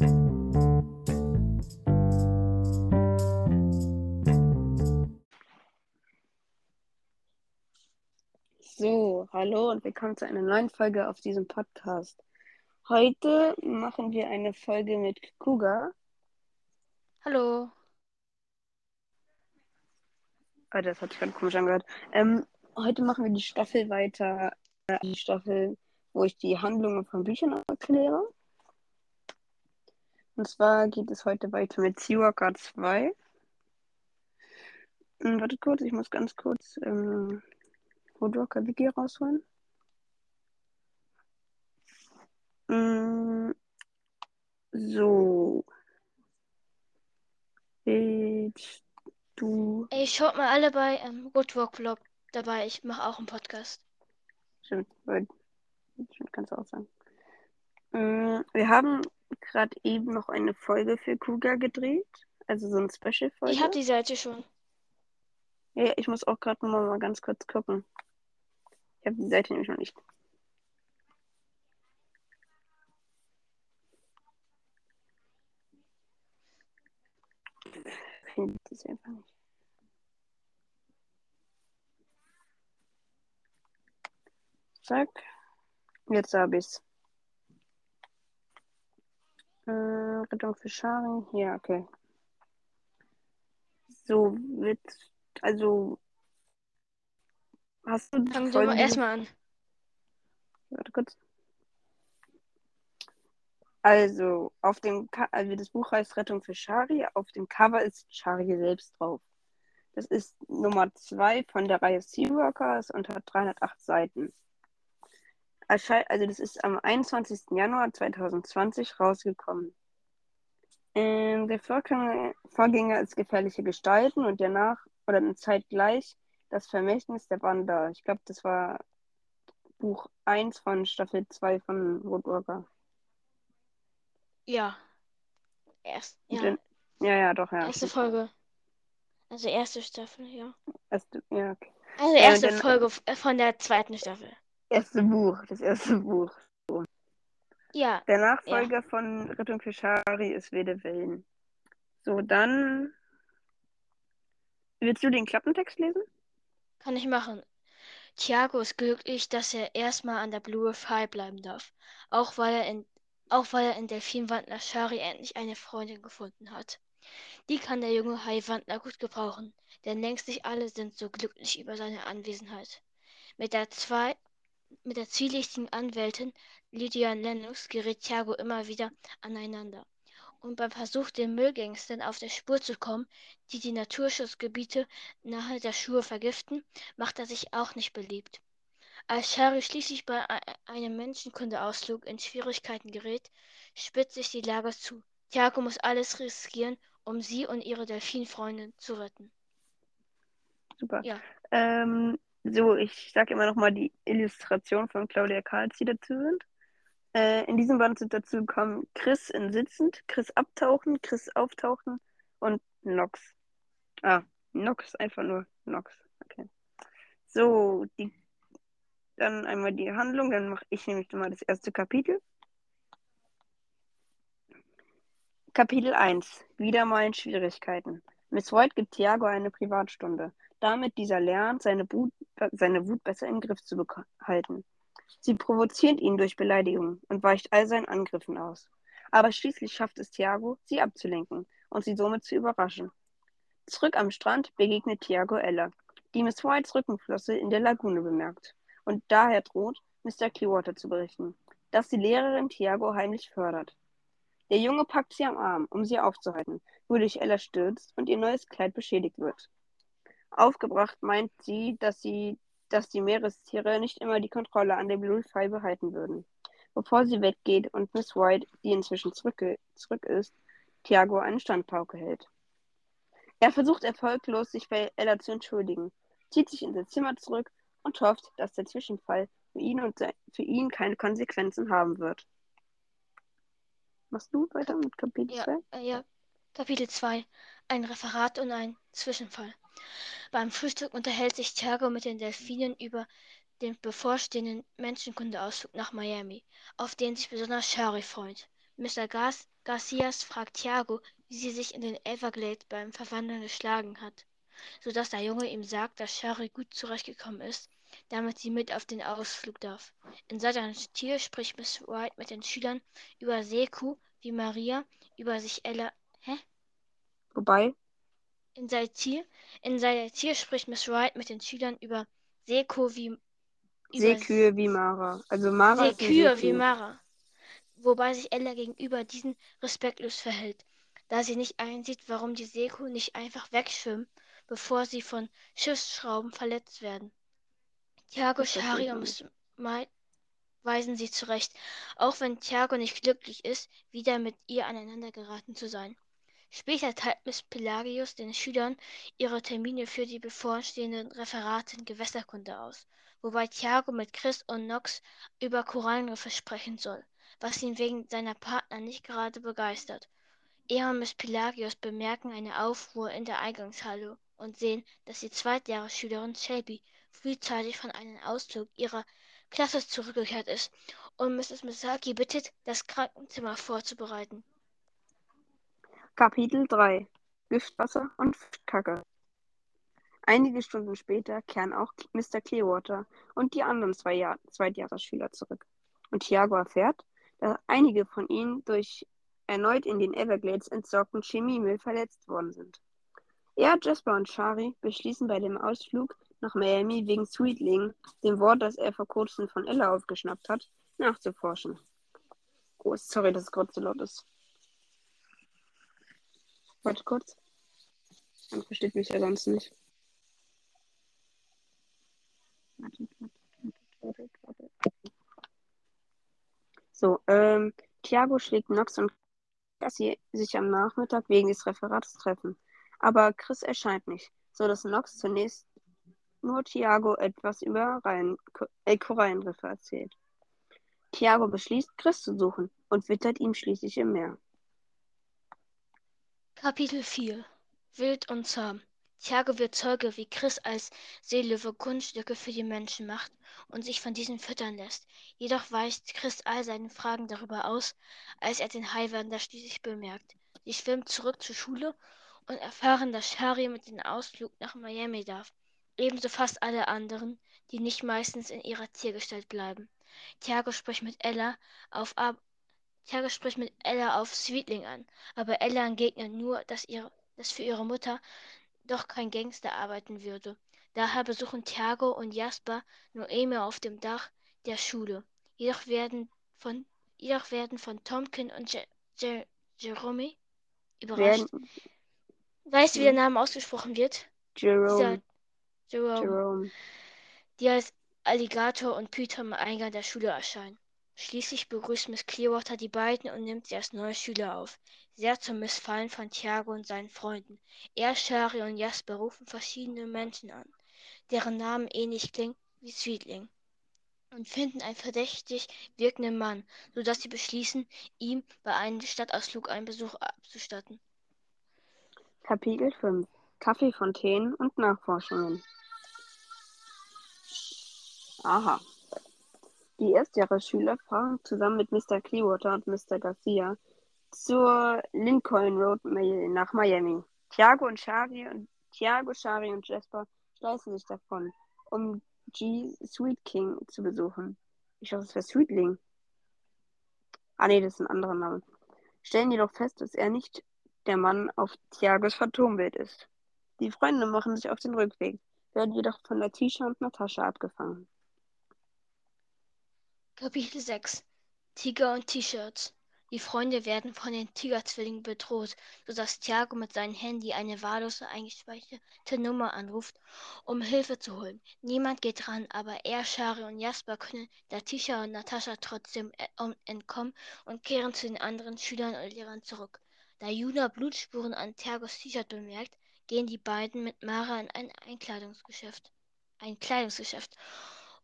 So, hallo und willkommen zu einer neuen Folge auf diesem Podcast. Heute machen wir eine Folge mit Kuga. Hallo. Oh, das hat sich gerade komisch angehört. Ähm, heute machen wir die Staffel weiter. äh, Die Staffel, wo ich die Handlungen von Büchern erkläre. Und zwar geht es heute weiter mit Seawalker 2. Hm, warte kurz, ich muss ganz kurz ähm, Woodwalker Wiki rausholen. Hm, so. Willst du. Ey, schaut mal alle bei ähm, Woodwalk Vlog dabei. Ich mache auch einen Podcast. Stimmt, weil- stimmt, kannst du auch sagen. Mm, Wir haben gerade eben noch eine Folge für Kuga gedreht. Also so eine Special-Folge. Ich habe die Seite schon. Ja, ich muss auch gerade noch mal ganz kurz gucken. Ich habe die Seite nämlich noch nicht. Ich finde das einfach nicht. Zack. Jetzt habe ich's. Äh, Rettung für Scharen. Ja, okay. So, wird. Also. Hast du Fangen wir erstmal an. Warte kurz. Also, auf dem also das Buch heißt Rettung für Shari. Auf dem Cover ist Shari selbst drauf. Das ist Nummer 2 von der Reihe Seaworkers und hat 308 Seiten. Also, das ist am 21. Januar 2020 rausgekommen. Ähm, der Vorgänger, Vorgänger ist Gefährliche Gestalten und danach, oder eine Zeit gleich, das Vermächtnis der Wander. Ich glaube, das war Buch 1 von Staffel 2 von Woodwalker. Ja. Erst, ja. dann- ja, ja, doch, ja. Erste Folge. Also erste Staffel, ja. Erste, ja, okay. Also erste dann- Folge äh, von der zweiten Staffel. Erste Buch, das erste Buch. Ja. Der Nachfolger von Rettung für Shari ist Wede Wellen. So, dann. Willst du den Klappentext lesen? Kann ich machen. Thiago ist glücklich, dass er erstmal an der Blue Fire bleiben darf. Auch weil er in, auch weil er in Delfinwandler Shari endlich eine Freundin gefunden hat. Die kann der junge Haiwandler gut gebrauchen, denn längst nicht alle sind so glücklich über seine Anwesenheit. Mit der, zwei, mit der zwielichtigen Anwältin Lydia Lennox gerät Thiago immer wieder aneinander. Und beim Versuch, den Müllgangstern auf der Spur zu kommen, die die Naturschutzgebiete nahe der Schuhe vergiften, macht er sich auch nicht beliebt. Als Shari schließlich bei ei- einem Menschenkundeausflug in Schwierigkeiten gerät, spitzt sich die Lage zu. Thiago muss alles riskieren, um sie und ihre Delfinfreundin zu retten. Super. Ja. Ähm, so, ich sage immer noch mal die Illustration von Claudia Karls, die dazu sind. Äh, in diesem Band sind dazu gekommen Chris in Sitzend, Chris Abtauchen, Chris Auftauchen und Nox. Ah, Nox, einfach nur Nox. Okay. So, die, dann einmal die Handlung, dann mache ich nämlich mal das erste Kapitel. Kapitel 1. Wieder mal in Schwierigkeiten. Miss White gibt Thiago eine Privatstunde, damit dieser lernt, seine Wut, seine Wut besser im Griff zu behalten. Sie provoziert ihn durch Beleidigungen und weicht all seinen Angriffen aus. Aber schließlich schafft es Thiago, sie abzulenken und sie somit zu überraschen. Zurück am Strand begegnet Thiago Ella, die Miss Whites Rückenflosse in der Lagune bemerkt und daher droht, Mr. Clearwater zu berichten, dass die Lehrerin Thiago heimlich fördert. Der Junge packt sie am Arm, um sie aufzuhalten, wodurch Ella stürzt und ihr neues Kleid beschädigt wird. Aufgebracht meint sie, dass sie, dass die Meerestiere nicht immer die Kontrolle an der Blue Fly behalten würden. Bevor sie weggeht und Miss White, die inzwischen zurück, zurück ist, Thiago eine Standpauke hält. Er versucht erfolglos, sich bei Ella zu entschuldigen, zieht sich in sein Zimmer zurück und hofft, dass der Zwischenfall für ihn und sein, für ihn keine Konsequenzen haben wird. Machst du weiter mit Kapitel Ja, 2? äh, ja. Kapitel 2. Ein Referat und ein Zwischenfall. Beim Frühstück unterhält sich Thiago mit den Delfinen über den bevorstehenden Menschenkundeausflug nach Miami, auf den sich besonders Shari freut. Mr. Gar Garcias fragt Tiago, wie sie sich in den Everglades beim Verwandeln geschlagen hat, sodass der Junge ihm sagt, dass Shari gut zurechtgekommen ist, damit sie mit auf den Ausflug darf. In seinem Tier spricht Miss White mit den Schülern über Seku, wie Maria über sich Ella. Hä? Wobei? In seinem Tier, in seinem Tier spricht Miss Wright mit den Schülern über Seko wie Seekühe wie Mara. Also Mara Seekühe wie Mara. Wobei sich Ella gegenüber diesen respektlos verhält, da sie nicht einsieht, warum die Seekuh nicht einfach wegschwimmen, bevor sie von Schiffsschrauben verletzt werden. Thiago, Shari und Miss Might weisen sie zurecht, auch wenn Thiago nicht glücklich ist, wieder mit ihr aneinander geraten zu sein. Später teilt Miss Pelagius den Schülern ihre Termine für die bevorstehenden Referate in Gewässerkunde aus, wobei Thiago mit Chris und Knox über Korallenriffe sprechen soll, was ihn wegen seiner Partner nicht gerade begeistert. Er und Miss Pelagius bemerken eine Aufruhr in der Eingangshalle und sehen, dass die Zweitjahresschülerin Shelby frühzeitig von einem Ausflug ihrer Klasse zurückgekehrt ist und Mrs. Misaki bittet, das Krankenzimmer vorzubereiten. Kapitel 3 Giftwasser und Fischkacke Einige Stunden später kehren auch Mr. Clearwater und die anderen zwei Jahr Zweitjahresschüler zurück. Und Thiago erfährt, dass einige von ihnen durch erneut in den Everglades entsorgten Chemiemüll verletzt worden sind. Er, Jasper und Shari beschließen bei dem Ausflug nach Miami wegen Sweetling, dem Wort, das er vor kurzem von Ella aufgeschnappt hat, nachzuforschen. Oh, sorry, dass es gerade so laut ist. Warte kurz. Man versteht mich ja sonst nicht. So, ähm, Thiago schlägt Nox und dass sie sich am Nachmittag wegen des Referats treffen. Aber Chris erscheint nicht, so dass Nox zunächst nur Thiago etwas über Korallenriffe erzählt. Thiago beschließt, Chris zu suchen und wittert ihm schließlich im Meer. Kapitel 4 Wild und zahm. Thiago wird Zeuge, wie Chris als Seelöwe Kunststücke für die Menschen macht und sich von diesen füttern lässt. Jedoch weicht Chris all seine Fragen darüber aus, als er den Haiwander schließlich bemerkt. Sie schwimmen zurück zur Schule und erfahren, dass Shari mit dem Ausflug nach Miami darf. Ebenso fast alle anderen, die nicht meistens in ihrer Tiergestalt bleiben. Thiago spricht mit Ella auf Ab Tiago spricht mit Ella auf Sweetling an, aber Ella entgegnet nur, dass, ihre, dass für ihre Mutter doch kein Gangster arbeiten würde. Daher besuchen Tiago und Jasper Noemi auf dem Dach der Schule. Jedoch werden von, jedoch werden von Tomkin und Je Je Jerome überrascht. Werden, weißt du, wie der Name ausgesprochen wird? Jerome. Jerome. Jerome. Die als Alligator und Peter am Eingang der Schule erscheinen. Schließlich begrüßt Miss Clearwater die beiden und nimmt sie als neue Schüler auf, sehr zum Missfallen von Thiago und seinen Freunden. Er, Shari und Jasper rufen verschiedene Menschen an, deren Namen ähnlich klingen wie Sweetling, und finden einen verdächtig wirkenden Mann, so dass sie beschließen, ihm bei einem Stadtausflug einen Besuch abzustatten. Kapitel 5 Kaffeefontänen und Nachforschungen Aha. Die Erstjahresschüler fahren zusammen mit Mr. Clearwater und Mr. Garcia zur Lincoln Road nach Miami. Thiago und Shari und Thiago, Shari und Jasper schleißen sich davon, um G. Sweet King zu besuchen. Ich hoffe, es wäre Sweetling. Ah nee, das ist ein anderer Name. Stellen jedoch fest, dass er nicht der Mann auf Thiagos Phantombild ist. Die Freunde machen sich auf den Rückweg, werden jedoch von Letitia und Natascha abgefangen. Kapitel 6 Tiger und T-Shirts Die Freunde werden von den Tigerzwillingen bedroht, sodass Thiago mit seinem Handy eine wahllose eingespeicherte Nummer anruft, um Hilfe zu holen. Niemand geht ran, aber er, Shari und Jasper können Latisha und Natascha trotzdem äh, entkommen und kehren zu den anderen Schülern und Lehrern zurück. Da Juna Blutspuren an Thiagos T-Shirt bemerkt, gehen die beiden mit Mara in ein Einkleidungsgeschäft, ein Kleidungsgeschäft,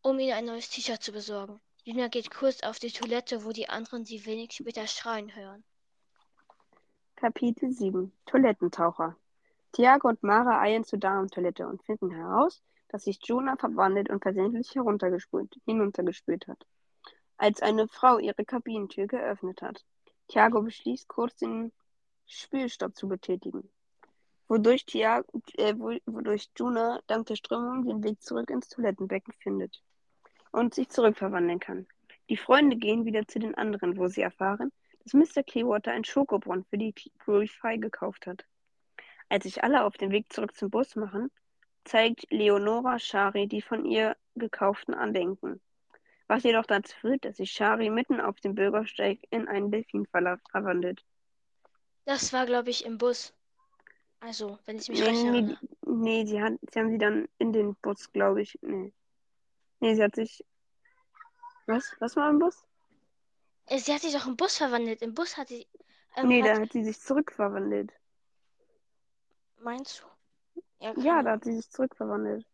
um ihr ein neues T-Shirt zu besorgen. Lina geht kurz auf die Toilette, wo die anderen sie wenig später schreien hören. Kapitel 7 Toilettentaucher. Tiago und Mara eilen zur Damentoilette und finden heraus, dass sich Jonah verwandelt und versehentlich heruntergespült, hinuntergespült hat, als eine Frau ihre Kabinentür geöffnet hat. Tiago beschließt, kurz den Spielstopp zu betätigen, wodurch, Tiago, äh, wodurch Juna dank der Strömung den Weg zurück ins Toilettenbecken findet und sich zurückverwandeln kann. Die Freunde gehen wieder zu den anderen, wo sie erfahren, dass Mr. Clearwater ein Schokobrunnen für die Purify gekauft hat. Als sich alle auf den Weg zurück zum Bus machen, zeigt Leonora Shari die von ihr gekauften Andenken, was jedoch dazu führt, dass sich Shari mitten auf dem Bürgersteig in einen Delfin verwandelt. Das war, glaube ich, im Bus. Also, wenn ich mich Nee, recht nee, erinnere. nee sie, hat, sie haben sie dann in den Bus, glaube ich. Nee. Nee, sie hat sich. Was? Was war im Bus? Äh, Sie hat sich doch im Bus verwandelt. Im Bus hat sie. Ähm, Nee, hat, da hat sie sich zurückverwandelt. Meinst du? Ja, Ja, da hat sie sich zurückverwandelt.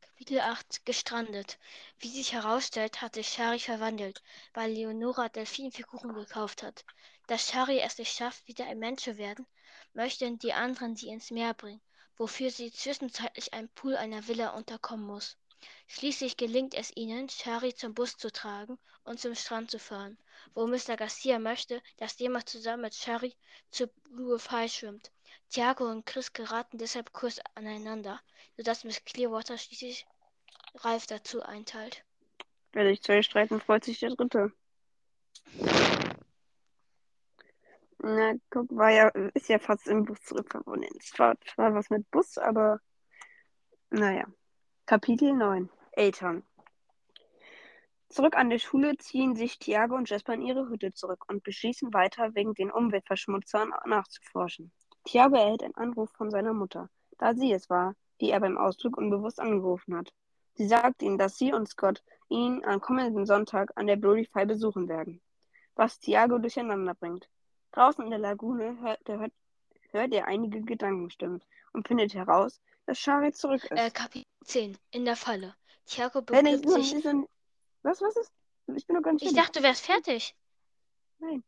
Kapitel 8 Gestrandet. Wie sich herausstellt, hat sich Shari verwandelt, weil Leonora Delfinfiguren gekauft hat. Da Shari es nicht schafft, wieder ein Mensch zu werden, möchten die anderen sie ins Meer bringen, wofür sie zwischenzeitlich einem Pool einer Villa unterkommen muss. Schließlich gelingt es ihnen, Shari zum Bus zu tragen und zum Strand zu fahren, wo Mr. Garcia möchte, dass jemand zusammen mit Shari zur Blue Fly schwimmt. Tiago und Chris geraten deshalb kurz aneinander, sodass Miss Clearwater schließlich Ralf dazu einteilt. Wenn sich zwei streiten, freut sich der Dritte. Na, guck, war ja, ist ja fast im Bus zurückverwandelt. Es war zwar was mit Bus, aber naja. Kapitel 9. Eltern. Zurück an der Schule ziehen sich Tiago und Jasper in ihre Hütte zurück und beschließen weiter, wegen den Umweltverschmutzern nachzuforschen. Tiago erhält einen Anruf von seiner Mutter, da sie es war, die er beim Ausflug unbewusst angerufen hat. Sie sagt ihm, dass sie und Scott ihn am kommenden Sonntag an der Fly besuchen werden, was Tiago durcheinander bringt. Draußen in der Lagune hört, hört, hört er einige Gedankenstimmen und findet heraus, dass Shari zurück ist. Äh, Kapitel 10. In der Falle. Tiago Wenn ich begibt sich. ein, was, was ist? Ich bin noch nicht Ich fertig. dachte, du wärst fertig. Nein.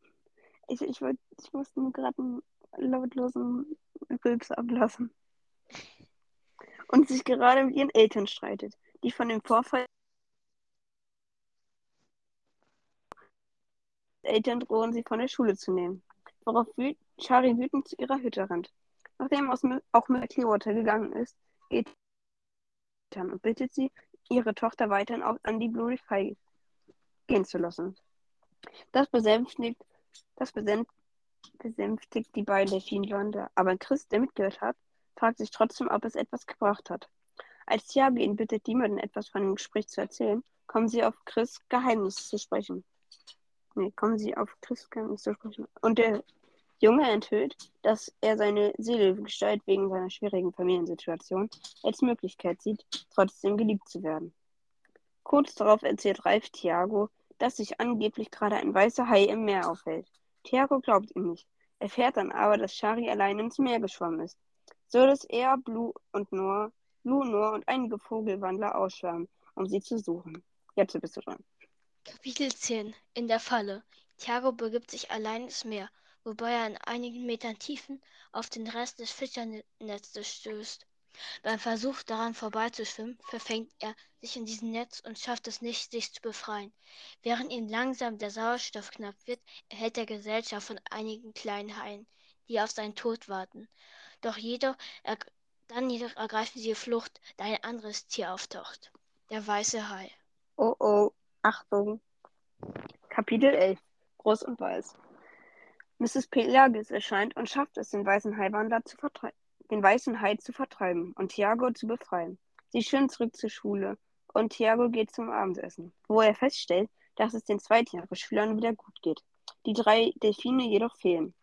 Ich, ich, wollt, ich musste nur gerade einen lautlosen Rülps ablassen. Und sich gerade mit ihren Eltern streitet, die von dem Vorfall Eltern drohen, sie von der Schule zu nehmen. Worauf Shari wütend zu ihrer Hütte rennt. Nachdem auch mit Clearwater gegangen ist, geht und bittet sie, ihre Tochter weiterhin auch an die Blue Fly gehen zu lassen. Das besänftigt, das besämt, besänftigt die beiden Delfinlande, aber Chris, der mitgehört hat, fragt sich trotzdem, ob es etwas gebracht hat. Als Tiago ihn bittet, niemandem etwas von dem Gespräch zu erzählen, kommen sie auf Chris Geheimnis zu sprechen. Nee, kommen sie auf Chris Geheimnis zu sprechen. Und der Junge enthüllt, dass er seine Seelengestalt wegen seiner schwierigen Familiensituation als Möglichkeit sieht, trotzdem geliebt zu werden. Kurz darauf erzählt Ralf Tiago, dass sich angeblich gerade ein weißer Hai im Meer aufhält. Tiago glaubt ihm nicht, erfährt dann aber, dass Shari allein ins Meer geschwommen ist, so dass er, Blue und Noah, Blue, Noah und einige Vogelwandler ausschwärmen, um sie zu suchen. Jetzt bist du dran. Kapitel 10. In der Falle. Tiago begibt sich allein ins Meer, wobei er in einigen Metern Tiefen auf den Rest des Fischernetzes stößt. Beim Versuch, daran vorbeizuschwimmen, verfängt er sich in diesem Netz und schafft es nicht, sich zu befreien. Während ihm langsam der Sauerstoff knapp wird, erhält er Gesellschaft von einigen kleinen Haien, die auf seinen Tod warten. Doch jedoch, dann jedoch ergreifen sie die Flucht, da ein anderes Tier auftaucht. Der weiße Hai. Oh oh, Achtung. Kapitel 11. Groß und Weiß. Mrs. Pelagus erscheint und schafft es, den weißen Haiwandler zu vertreiben den weißen Hai zu vertreiben und Tiago zu befreien. Sie schwimmen zurück zur Schule und Tiago geht zum Abendessen, wo er feststellt, dass es den Zweitjahresschülern wieder gut geht. Die drei Delfine jedoch fehlen.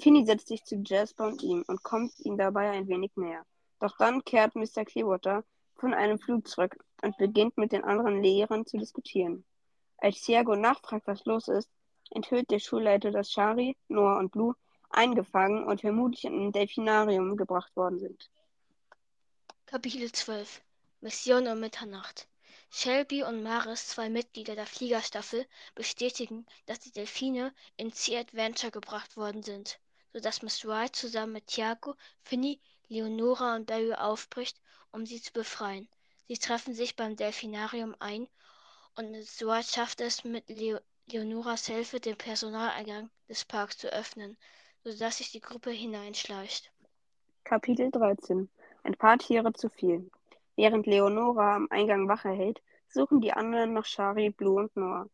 Finny setzt sich zu Jasper und ihm und kommt ihm dabei ein wenig näher. Doch dann kehrt Mr. Clearwater von einem Flug zurück und beginnt mit den anderen Lehrern zu diskutieren. Als Tiago nachfragt, was los ist, enthüllt der Schulleiter, dass Shari, Noah und Blue eingefangen und vermutlich in ein Delfinarium gebracht worden sind. Kapitel 12 Mission um Mitternacht Shelby und Maris, zwei Mitglieder der Fliegerstaffel, bestätigen, dass die Delfine in Sea Adventure gebracht worden sind, sodass Miss Wright zusammen mit Tiago, Finny, Leonora und Barry aufbricht, um sie zu befreien. Sie treffen sich beim Delfinarium ein und Miss Wright schafft es, mit Leo Leonoras Hilfe den Personaleingang des Parks zu öffnen, sodass sich die Gruppe hineinschleicht. Kapitel 13 Ein paar Tiere zu viel. Während Leonora am Eingang Wache hält, suchen die anderen nach Shari, Blue und Noah,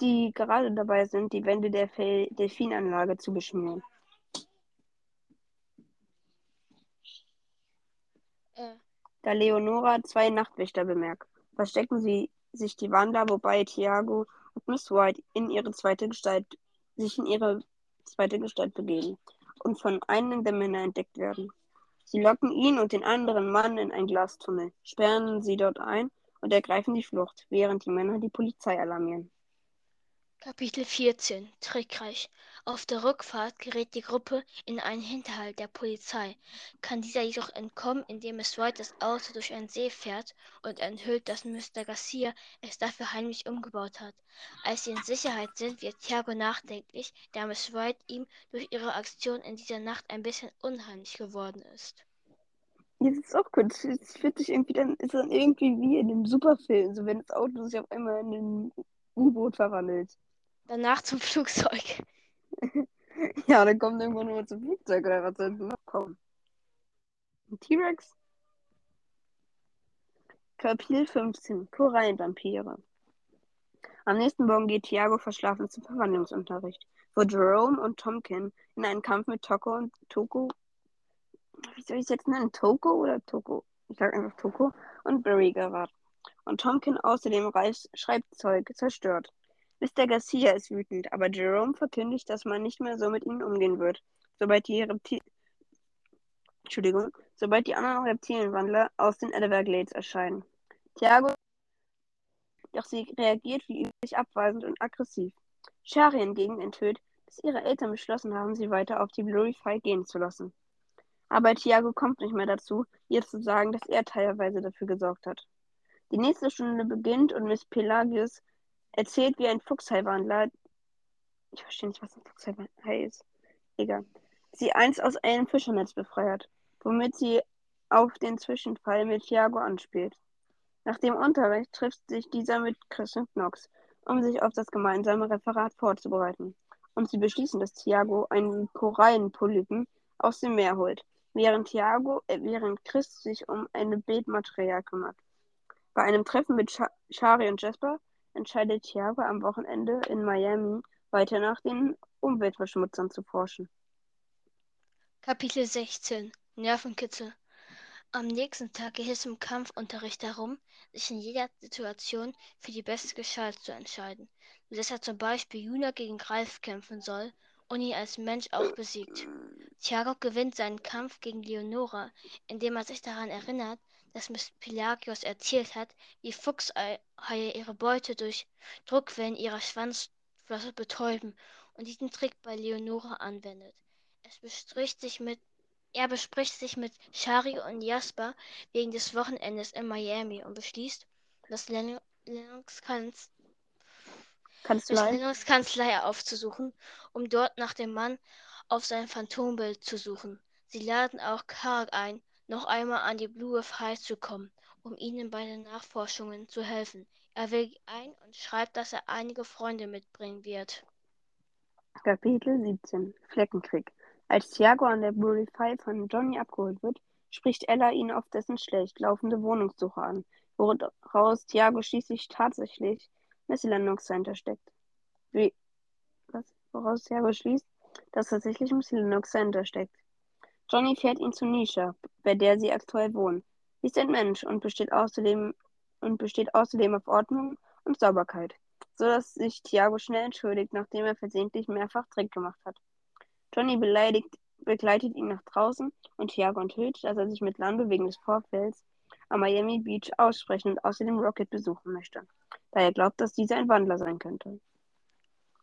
die gerade dabei sind, die Wände der Delfinanlage zu beschmieren. Äh, Da Leonora zwei Nachtwächter bemerkt, verstecken sie sich die Wandler, wobei Tiago Miss White in ihre zweite Gestalt, sich in ihre zweite Gestalt begeben und von einem der Männer entdeckt werden. Sie locken ihn und den anderen Mann in ein Glastunnel, sperren sie dort ein und ergreifen die Flucht, während die Männer die Polizei alarmieren. Kapitel 14 Trickreich. Auf der Rückfahrt gerät die Gruppe in einen Hinterhalt der Polizei, kann dieser jedoch entkommen, indem Miss White das Auto durch einen See fährt und enthüllt, dass Mr. Garcia es dafür heimlich umgebaut hat. Als sie in Sicherheit sind, wird Thiago nachdenklich, da Miss White ihm durch ihre Aktion in dieser Nacht ein bisschen unheimlich geworden ist. Jetzt ist auch gut. Es fühlt sich irgendwie dann, ist dann irgendwie wie in einem Superfilm, so wenn das Auto sich auf einmal in ein U-Boot verwandelt. Danach zum Flugzeug. Ja, dann kommt irgendwann nur zum Flugzeug oder was soll denn kommen? Ein T-Rex? Kapitel 15 Korallenvampire. Am nächsten Morgen geht Thiago verschlafen zum Verwandlungsunterricht, wo Jerome und Tomkin in einen Kampf mit Toko und Toko. Wie soll ich es jetzt nennen? Toko oder Toko? Ich sag einfach Toko und Barry geraten. Und Tomkin außerdem Reis Schreibzeug zerstört. Mr. Garcia ist wütend, aber Jerome verkündigt, dass man nicht mehr so mit ihnen umgehen wird, sobald die Reptil Entschuldigung, sobald die anderen Reptilienwandler aus den Everglades erscheinen. Thiago doch sie reagiert wie üblich abweisend und aggressiv. Shari hingegen enthüllt, dass ihre Eltern beschlossen haben, sie weiter auf die Glorify gehen zu lassen. Aber Thiago kommt nicht mehr dazu, ihr zu sagen, dass er teilweise dafür gesorgt hat. Die nächste Stunde beginnt und Miss Pelagius erzählt, wie ein Fuchshaiwandler, ich verstehe nicht, was ein Fuchshai ist, egal, sie einst aus einem Fischernetz befreit, womit sie auf den Zwischenfall mit Thiago anspielt. Nach dem Unterricht trifft sich dieser mit Chris und Knox, um sich auf das gemeinsame Referat vorzubereiten. Und sie beschließen, dass Thiago einen Korallenpolypen aus dem Meer holt, während Thiago, äh, während Chris sich um ein Bildmaterial kümmert. Bei einem Treffen mit Sh Shari und Jasper entscheidet Thiago am Wochenende in Miami weiter nach den Umweltverschmutzern zu forschen. Kapitel 16 Nervenkitzel. Am nächsten Tag geht es im Kampfunterricht darum, sich in jeder Situation für die beste Gestalt zu entscheiden, sodass er zum Beispiel Juna gegen Greif kämpfen soll und ihn als Mensch auch besiegt. Thiago gewinnt seinen Kampf gegen Leonora, indem er sich daran erinnert, dass Miss Pelagios erzählt hat, wie Fuchshaie ihre Beute durch Druckwellen ihrer Schwanzflosse betäuben und diesen Trick bei Leonora anwendet. Es bespricht sich mit, er bespricht sich mit Shari und Jasper wegen des Wochenendes in Miami und beschließt, das Lennox Kanz. Lennox Kanzlei aufzusuchen, um dort nach dem Mann auf sein Phantombild zu suchen. Sie laden auch Karg ein, noch einmal an die Blue High zu kommen, um ihnen bei den Nachforschungen zu helfen. Er willigt ein und schreibt, dass er einige Freunde mitbringen wird. Kapitel 17 Fleckenkrieg. Als Thiago an der Purify von Johnny abgeholt wird, spricht Ella ihn auf dessen schlecht laufende Wohnungssuche an, woraus Thiago schließlich tatsächlich Miss Lennox dahinter steckt. Wie, was? Woraus Thiago schließt, dass tatsächlich Miss Lennox dahinter steckt. Johnny fährt ihn zu Nisha, bei der sie aktuell wohnen. Sie ist ein Mensch und besteht außerdem, und besteht außerdem auf Ordnung und Sauberkeit, so dass sich Thiago schnell entschuldigt, nachdem er versehentlich mehrfach Trick gemacht hat. Johnny beleidigt, begleitet ihn nach draußen und Thiago enthüllt, dass er sich mit Lando wegen des Vorfalls am Miami Beach aussprechen und außerdem Rocket besuchen möchte, da er glaubt, dass dieser ein Wandler sein könnte.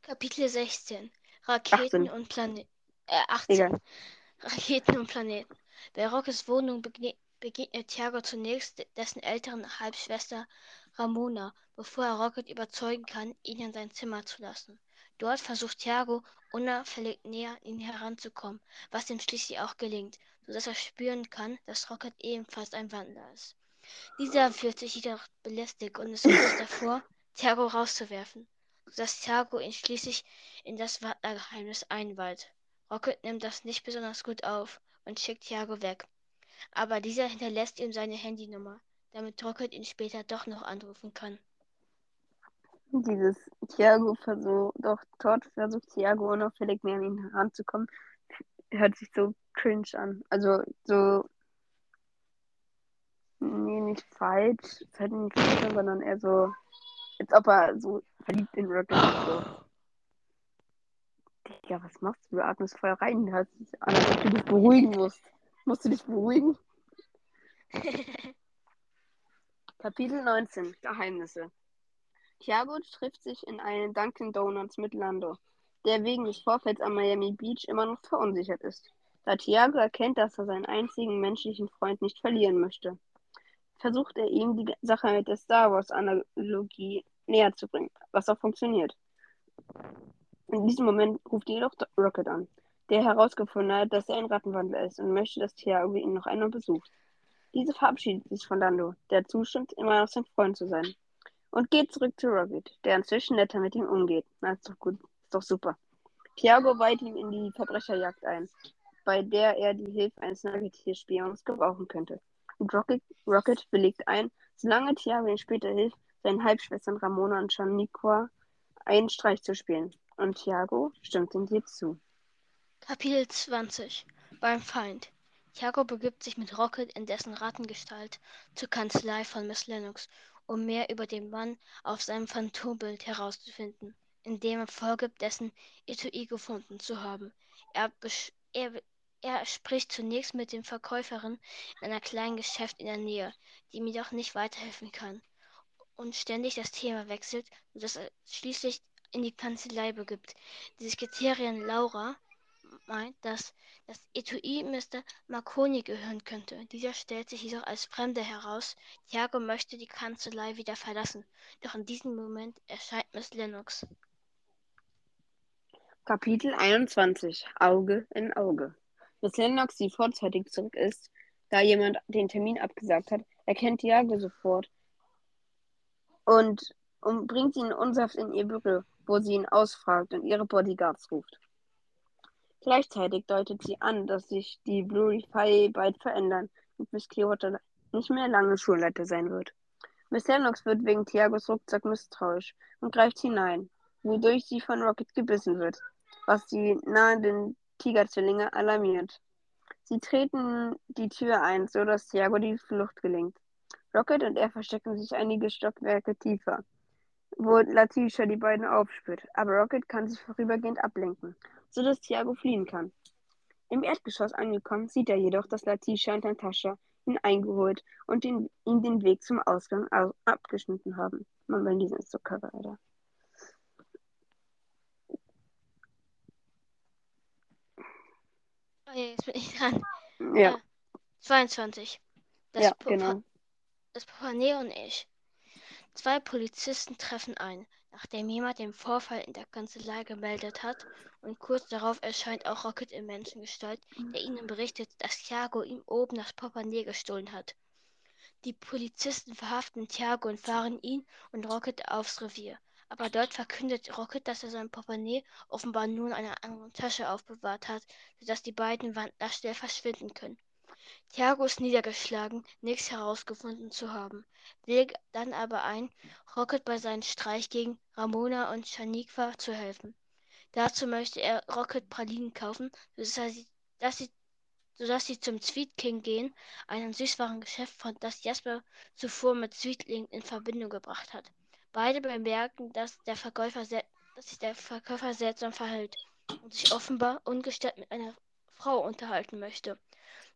Kapitel 16 Raketen 18. und Planeten. Äh, 18. Egal. Raketen und Planeten. Bei Rockets Wohnung begegnet Thiago zunächst dessen älteren Halbschwester Ramona, bevor er Rocket überzeugen kann, ihn in sein Zimmer zu lassen. Dort versucht Thiago unauffällig näher an ihn heranzukommen, was ihm schließlich auch gelingt, sodass er spüren kann, dass Rocket ebenfalls ein Wandler ist. Dieser fühlt sich jedoch belästigt und ist kurz davor, Thiago rauszuwerfen. sodass Thiago ihn schließlich in das Wandlergeheimnis einweiht. Rocket nimmt das nicht besonders gut auf und schickt Thiago weg. Aber dieser hinterlässt ihm seine Handynummer, damit Rocket ihn später doch noch anrufen kann. Dieses Thiago versucht, doch dort versucht Thiago unauffällig näher an ihn heranzukommen, hört sich so cringe an. Also so Nee, nicht falsch. Nicht falsch, sondern eher so, als ob er so verliebt in Rocket ist. So. Digga, was machst du? Du atmest voll rein. Hört sich an, als ob du dich beruhigen musst. Musst du dich beruhigen? Kapitel 19 Geheimnisse Thiago trifft sich in einen Dunkin' Donuts mit Lando, der wegen des Vorfalls am Miami Beach immer noch verunsichert ist, da Thiago erkennt, dass er seinen einzigen menschlichen Freund nicht verlieren möchte versucht er ihm die Sache mit der Star Wars-Analogie näher zu bringen, was auch funktioniert. In diesem Moment ruft jedoch Rocket an, der herausgefunden hat, dass er ein Rattenwandler ist und möchte, dass Thiago ihn noch einmal besucht. Diese verabschiedet sich von Lando, der zustimmt, immer noch sein Freund zu sein, und geht zurück zu Rocket, der inzwischen netter mit ihm umgeht. Na, ist doch gut, ist doch super. Thiago weiht ihm in die Verbrecherjagd ein, bei der er die Hilfe eines Nagetier-Spions gebrauchen könnte und Rocket, Rocket willigt ein, solange Thiago ihm später hilft, seinen Halbschwestern Ramona und Shaniqua einen Streich zu spielen. Und Thiago stimmt ihm jetzt zu. Kapitel 20 Beim Feind Thiago begibt sich mit Rocket in dessen Rattengestalt zur Kanzlei von Miss Lennox, um mehr über den Mann auf seinem Phantombild herauszufinden, indem er vorgibt, dessen Etui gefunden zu haben. Er, er, er spricht zunächst mit der Verkäuferin in einem kleinen Geschäft in der Nähe, die ihm jedoch nicht weiterhelfen kann und ständig das Thema wechselt, sodass er schließlich in die Kanzlei begibt. Die Sekretärin Laura meint, dass das Etui Mr. Marconi gehören könnte. Dieser stellt sich jedoch als Fremder heraus. Thiago möchte die Kanzlei wieder verlassen, doch in diesem Moment erscheint Miss Lennox. Kapitel 21 Auge in Auge dass Lennox, die vorzeitig zurück ist, da jemand den Termin abgesagt hat, erkennt Diago sofort und, und bringt ihn unsanft in ihr Büro, wo sie ihn ausfragt und ihre Bodyguards ruft. Gleichzeitig deutet sie an, dass sich die Blue Fire bald verändern und Miss Clearwater nicht mehr lange Schulleiter sein wird. Miss Lennox wird wegen Tiagos Rucksack misstrauisch und greift hinein, wodurch sie von Rocket gebissen wird, was die nahenden Tigerzwillinge alarmiert. Sie treten die Tür ein, so dass Thiago die Flucht gelingt. Rocket und er verstecken sich einige Stockwerke tiefer, wo Latisha die beiden aufspürt, aber Rocket kann sich vorübergehend ablenken, so dass Thiago fliehen kann. Im Erdgeschoss angekommen, sieht er jedoch, dass Latisha und Natascha ihn eingeholt und ihn, ihm den Weg zum Ausgang abgeschnitten haben. Man, bei diesem ist so Cover, Alter. jetzt bin ich dran. Ja. ja 22. Das, ja, Popa genau. das Portemonnaie und ich. Zwei Polizisten treffen ein, nachdem jemand den Vorfall in der Kanzlei gemeldet hat und kurz darauf erscheint auch Rocket in Menschengestalt, der ihnen berichtet, dass Thiago ihm oben das Portemonnaie gestohlen hat. Die Polizisten verhaften Thiago und fahren ihn und Rocket aufs Revier. Aber dort verkündet Rocket, dass er sein Portemonnaie offenbar nur in einer anderen Tasche aufbewahrt hat, sodass die beiden Wandler schnell verschwinden können. Thiago ist niedergeschlagen, nichts herausgefunden zu haben, willigt dann aber ein, Rocket bei seinem Streich gegen Ramona und Shaniqua zu helfen. Dazu möchte er Rocket Pralinen kaufen, sodass sie, dass sie, sodass sie zum Sweet King gehen, einem Süßwarengeschäft, von das Jasper zuvor mit Sweetling in Verbindung gebracht hat. Beide bemerken, dass, der Verkäufer dass sich der Verkäufer seltsam verhält und sich offenbar ungestört mit einer Frau unterhalten möchte,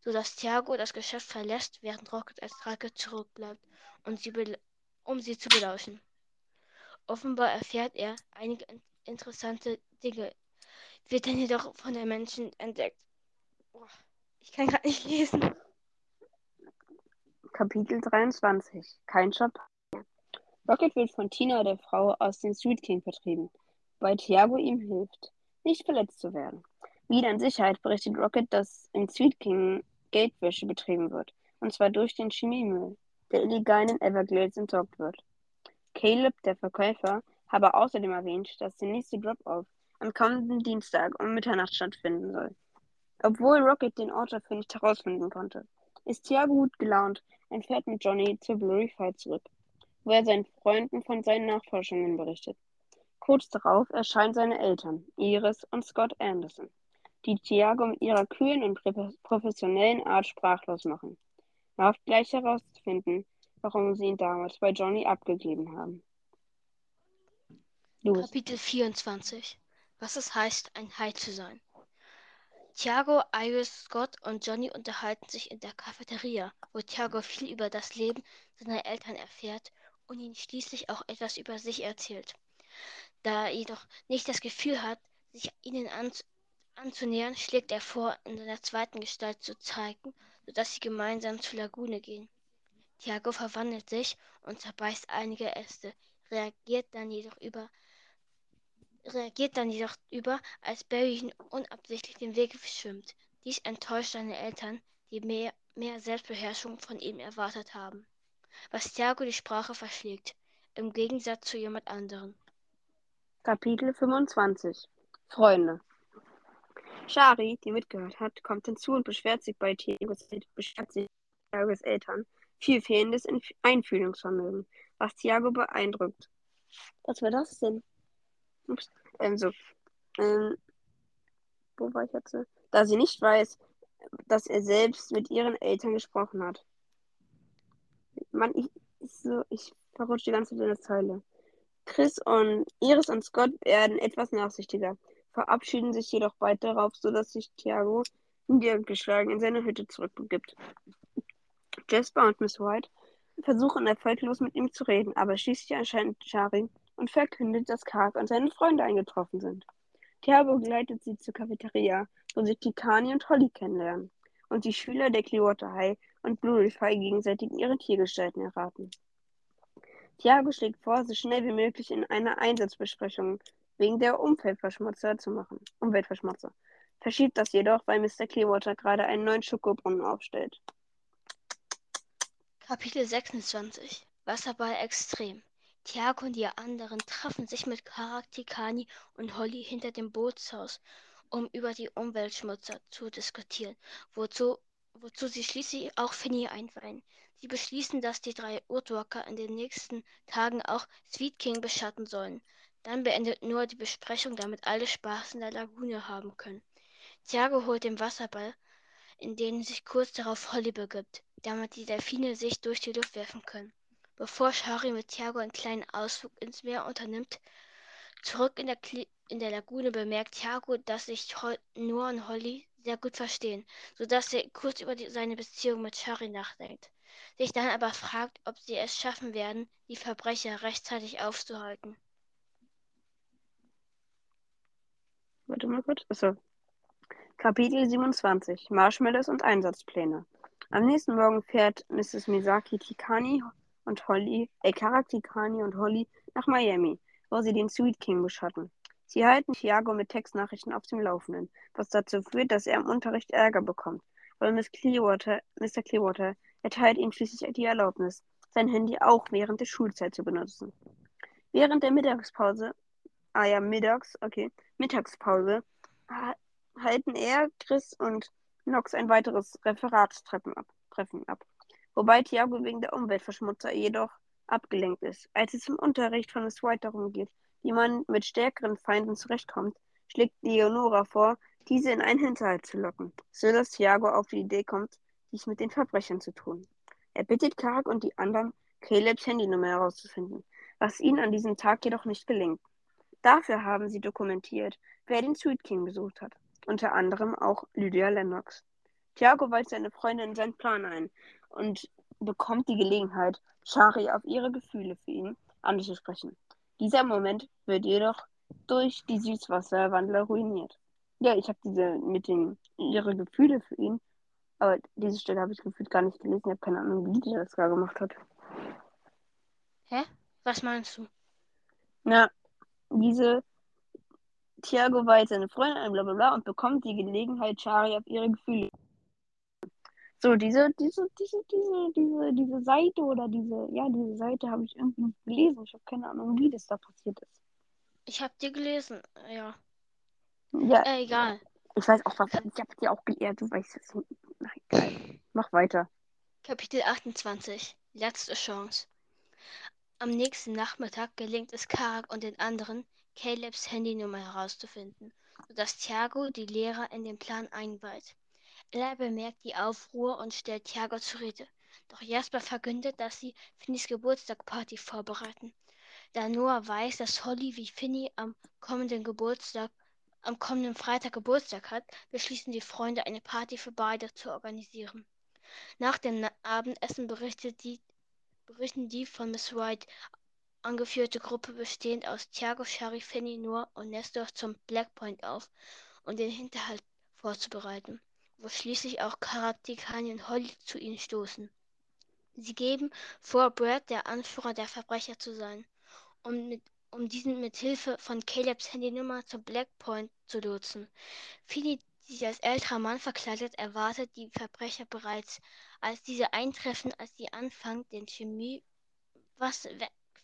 sodass Thiago das Geschäft verlässt, während Rocket als Drake zurückbleibt, um sie, um sie zu belauschen. Offenbar erfährt er einige interessante Dinge, wird dann jedoch von den Menschen entdeckt. Ich kann gerade nicht lesen. Kapitel 23 Kein Shop Rocket wird von Tina, der Frau aus dem Sweet King, vertrieben, wobei Thiago ihm hilft, nicht verletzt zu werden. Wieder in Sicherheit berichtet Rocket, dass im Sweet King Geldwäsche betrieben wird, und zwar durch den Chemiemüll, der illegal in Everglades entsorgt wird. Caleb, der Verkäufer, habe außerdem erwähnt, dass der nächste Drop-Off am kommenden Dienstag um Mitternacht stattfinden soll. Obwohl Rocket den Ort dafür nicht herausfinden konnte, ist Tiago gut gelaunt und fährt mit Johnny zur Blurry Fight zurück, wo er seinen Freunden von seinen Nachforschungen berichtet. Kurz darauf erscheinen seine Eltern, Iris und Scott Anderson, die Tiago mit ihrer kühlen und professionellen Art sprachlos machen. Er hofft gleich herauszufinden, warum sie ihn damals bei Johnny abgegeben haben. Louis. Kapitel 24 Was es heißt, ein Hai zu sein. Tiago, Iris, Scott und Johnny unterhalten sich in der Cafeteria, wo Tiago viel über das Leben seiner Eltern erfährt und ihnen schließlich auch etwas über sich erzählt. Da er jedoch nicht das Gefühl hat, sich ihnen an, anzunähern, schlägt er vor, in seiner zweiten Gestalt zu zeigen, sodass sie gemeinsam zur Lagune gehen. Tiago verwandelt sich und zerbeißt einige Äste, reagiert dann jedoch über reagiert dann jedoch über, als Barry ihn unabsichtlich den Weg schwimmt. Dies enttäuscht seine Eltern, die mehr, mehr Selbstbeherrschung von ihm erwartet haben. Was Thiago die Sprache verschlägt, im Gegensatz zu jemand anderem. Kapitel 25 Freunde Shari, die mitgehört hat, kommt hinzu und beschwert sich bei Thiagos, beschwert sich Thiagos Eltern viel fehlendes Einfühlungsvermögen, was Thiago beeindruckt. Was war das denn? Ups. Ähm, so. Ähm, wo war ich jetzt? Da sie nicht weiß, dass er selbst mit ihren Eltern gesprochen hat. Mann, ich, so, ich verrutsche die ganze Zeit in der Zeile. Chris und Iris und Scott werden etwas nachsichtiger, verabschieden sich jedoch bald darauf, sodass sich Thiago niedergeschlagen in seine Hütte zurückbegibt. Jasper und Miss White versuchen erfolglos mit ihm zu reden, aber schließlich erscheint Shari und verkündet, dass Kark und seine Freunde eingetroffen sind. Thiago begleitet sie zur Cafeteria, wo sie Tikani und Holly kennenlernen und die Schüler der Clearwater High und Blue Reef gegenseitig ihre Tiergestalten erraten. Thiago schlägt vor, so schnell wie möglich in einer Einsatzbesprechung wegen der Umweltverschmutzer zu machen. Umweltverschmutzer. Verschiebt das jedoch, weil Mr. Clearwater gerade einen neuen Schokobrunnen aufstellt. Kapitel 26 Wasserball extrem Tiago und die anderen treffen sich mit Karaktikani und Holly hinter dem Bootshaus, um über die Umweltschmutzer zu diskutieren, wozu, wozu sie schließlich auch Finny einweihen. Sie beschließen, dass die drei Urtwalker in den nächsten Tagen auch Sweet King beschatten sollen. Dann beendet nur die Besprechung, damit alle Spaß in der Lagune haben können. Tiago holt den Wasserball, in den sich kurz darauf Holly begibt, damit die Delfine sich durch die Luft werfen können. Bevor Shari mit Tiago einen kleinen Ausflug ins Meer unternimmt, zurück in der, Kli in der Lagune bemerkt Tiago, dass sich Noah und Holly sehr gut verstehen, sodass er kurz über die, seine Beziehung mit Shari nachdenkt, sich dann aber fragt, ob sie es schaffen werden, die Verbrecher rechtzeitig aufzuhalten. Warte mal kurz. Achso. Kapitel 27 Marshmallows und Einsatzpläne. Am nächsten Morgen fährt Mrs. Misaki Tikani und Holly, äh, Karaktikani und Holly nach Miami, wo sie den Sweet King beschatten. Sie halten Thiago mit Textnachrichten auf dem Laufenden, was dazu führt, dass er im Unterricht Ärger bekommt, weil Miss Clearwater, Mr. Clearwater erteilt ihm schließlich die Erlaubnis, sein Handy auch während der Schulzeit zu benutzen. Während der Mittagspause, ah ja, mittags, okay, Mittagspause, halten er, Chris und Nox ein weiteres Referatstreffen ab. Treffen ab wobei Tiago wegen der Umweltverschmutzer jedoch abgelenkt ist. Als es im Unterricht von Miss White darum geht, wie man mit stärkeren Feinden zurechtkommt, schlägt Leonora vor, diese in einen Hinterhalt zu locken, so dass Tiago auf die Idee kommt, dies mit den Verbrechern zu tun. Er bittet Karak und die anderen, Calebs Handynummer herauszufinden, was ihnen an diesem Tag jedoch nicht gelingt. Dafür haben sie dokumentiert, wer den Sweet King besucht hat, unter anderem auch Lydia Lennox. Tiago weiht seine Freundin in seinen Plan ein, und bekommt die Gelegenheit, Shari auf ihre Gefühle für ihn anzusprechen. Dieser Moment wird jedoch durch die Süßwasserwandler ruiniert. Ja, ich habe diese mit den ihre Gefühle für ihn, aber diese Stelle habe ich gefühlt gar nicht gelesen. Ich habe keine Ahnung, wie die das gerade gemacht hat. Hä? Was meinst du? Na, diese Thiago jetzt seine Freundin, bla bla bla, und bekommt die Gelegenheit, Shari auf ihre Gefühle So, diese, diese, diese, diese, diese, diese Seite oder diese, ja, diese Seite habe ich irgendwie gelesen. Ich habe keine Ahnung, wie das da passiert ist. Ich habe dir gelesen, ja. Ja, Äh, egal. ich weiß auch was. Ich habe dir auch gelehrt. Du weißt es. Mach weiter. Kapitel 28. Letzte Chance. Am nächsten Nachmittag gelingt es Karak und den anderen, Calebs Handynummer herauszufinden, sodass Thiago die Lehrer in den Plan einweiht. Ella bemerkt die Aufruhr und stellt Thiago zur Rede. Doch Jasper verkündet, dass sie Finnys Geburtstagparty vorbereiten. Da Noah weiß, dass Holly wie Finny am kommenden Geburtstag am kommenden Freitag Geburtstag hat, beschließen die Freunde, eine Party für beide zu organisieren. Nach dem Abendessen berichtet die, berichten die von Miss White angeführte Gruppe bestehend aus Thiago, Shari, Finny, Noah und Nestor zum Blackpoint auf, um den Hinterhalt vorzubereiten wo schließlich auch Charaktikani und Holly zu ihnen stoßen. Sie geben vor, Brad der Anführer der Verbrecher zu sein, um, mit, um diesen mit Hilfe von Calebs Handynummer zum Blackpoint zu lotsen. Philly, die sich als älterer Mann verkleidet, erwartet die Verbrecher bereits, als diese eintreffen, als sie anfangen, den Chemie was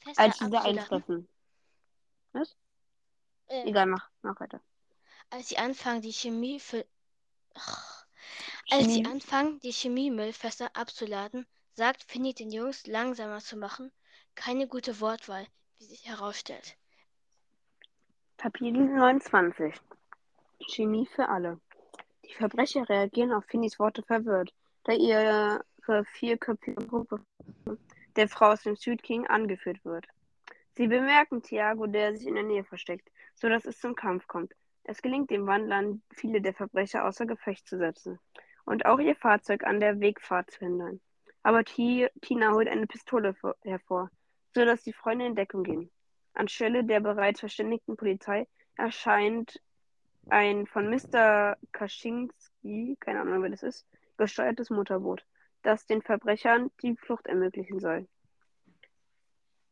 fester als diese eintreffen. Was? Äh, Egal, mach, mach weiter. Als sie anfangen, die Chemie für. Ach. Als sie anfangen, die Chemiemüllfässer abzuladen, sagt Finny den Jungs, langsamer zu machen. Keine gute Wortwahl, wie sich herausstellt. Kapitel 29 Chemie für alle. Die Verbrecher reagieren auf Finnys Worte verwirrt, da ihre vierköpfige Gruppe der Frau aus dem Südking angeführt wird. Sie bemerken Thiago, der sich in der Nähe versteckt, so dass es zum Kampf kommt. Es gelingt dem Wandlern, viele der Verbrecher außer Gefecht zu setzen und auch ihr Fahrzeug an der Wegfahrt zu hindern. Aber Tina holt eine Pistole hervor, so dass die Freunde in Deckung gehen. Anstelle der bereits verständigten Polizei erscheint ein von Mr. Kaczynski, keine Ahnung, wer das ist, gesteuertes Motorboot, das den Verbrechern die Flucht ermöglichen soll.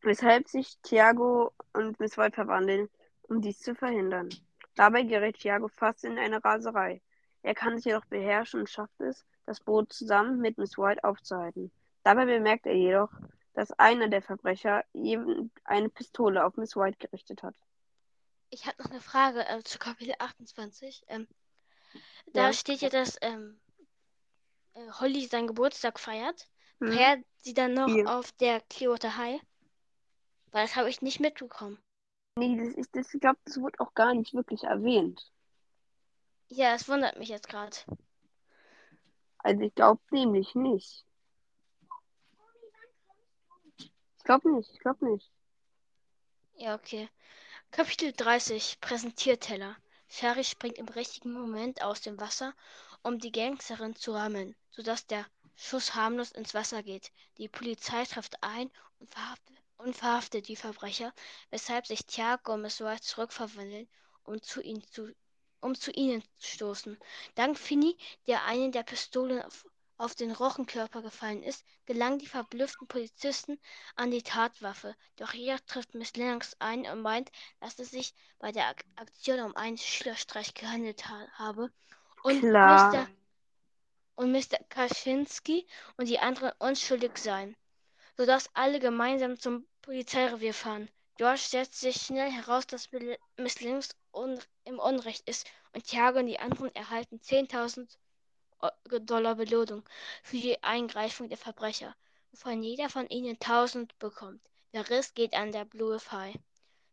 Weshalb sich Thiago und Miss White verwandeln, um dies zu verhindern. Dabei gerät Thiago fast in eine Raserei. Er kann sich jedoch beherrschen und schafft es, das Boot zusammen mit Miss White aufzuhalten. Dabei bemerkt er jedoch, dass einer der Verbrecher eben eine Pistole auf Miss White gerichtet hat. Ich habe noch eine Frage äh, zu Kapitel 28. Ähm, da ja. steht ja, dass ähm, äh, Holly seinen Geburtstag feiert. Hm. Feiert sie dann noch ja. auf der Clearwater High? Weil das habe ich nicht mitbekommen. Nee, das ist, das, ich glaube, das wurde auch gar nicht wirklich erwähnt. Ja, es wundert mich jetzt gerade. Also ich glaube nämlich nicht. Ich glaube nicht, ich glaube nicht. Ja, okay. Kapitel 30 Präsentierteller. Sherry springt im richtigen Moment aus dem Wasser, um die Gangsterin zu rammeln, sodass der Schuss harmlos ins Wasser geht. Die Polizei trifft ein und verhaftet, und verhaftet die Verbrecher, weshalb sich Thiago und Miss White zurückverwandeln, um zu ihnen zu um zu ihnen zu stoßen. Dank Finny, der eine der Pistolen auf, auf den Rochenkörper gefallen ist, gelangen die verblüfften Polizisten an die Tatwaffe. Doch jeder trifft Miss Lennox ein und meint, dass es sich bei der Aktion um einen Schülerstreich gehandelt ha habe. Und Klar. Mr. und Mr. Kaczynski und die anderen unschuldig seien, sodass alle gemeinsam zum Polizeirevier fahren. Dort stellt sich schnell heraus, dass Miss Lennox un im Unrecht ist und Thiago und die anderen erhalten 10.000 Dollar Belohnung für die Eingreifung der Verbrecher, wovon jeder von ihnen 1.000 bekommt. Der Rest geht an der Blue Pie.